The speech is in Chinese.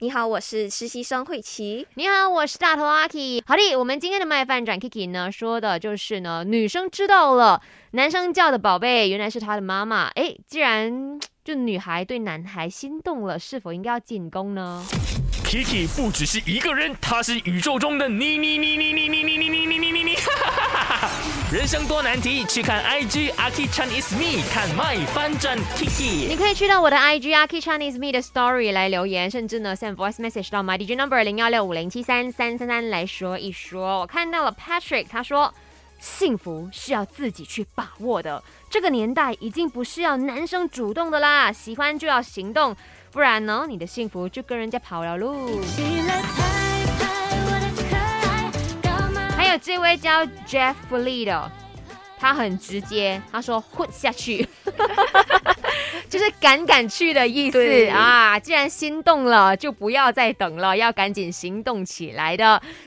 你好，我是实习生慧琪。你好，我是大头阿 K。好的，我们今天的麦饭转 Kiki 呢，说的就是呢，女生知道了，男生叫的宝贝原来是他的妈妈。哎，既然就女孩对男孩心动了，是否应该要进攻呢？Kiki 不只是一个人，他是宇宙中的你你你你你你你你你你你你。人生多难题，去看 IG Aki Chinese Me，看 My 翻转 Kiki。你可以去到我的 IG Aki Chinese Me 的 Story 来留言，甚至呢 send voice message 到 My DJ number 零幺六五零七三三三三来说一说。我看到了 Patrick，他说幸福是要自己去把握的。这个年代已经不是要男生主动的啦，喜欢就要行动，不然呢你的幸福就跟人家跑了路。这位叫 Jeff Lee 的，他很直接，他说混下去，就是赶赶去的意思啊！既然心动了，就不要再等了，要赶紧行动起来的。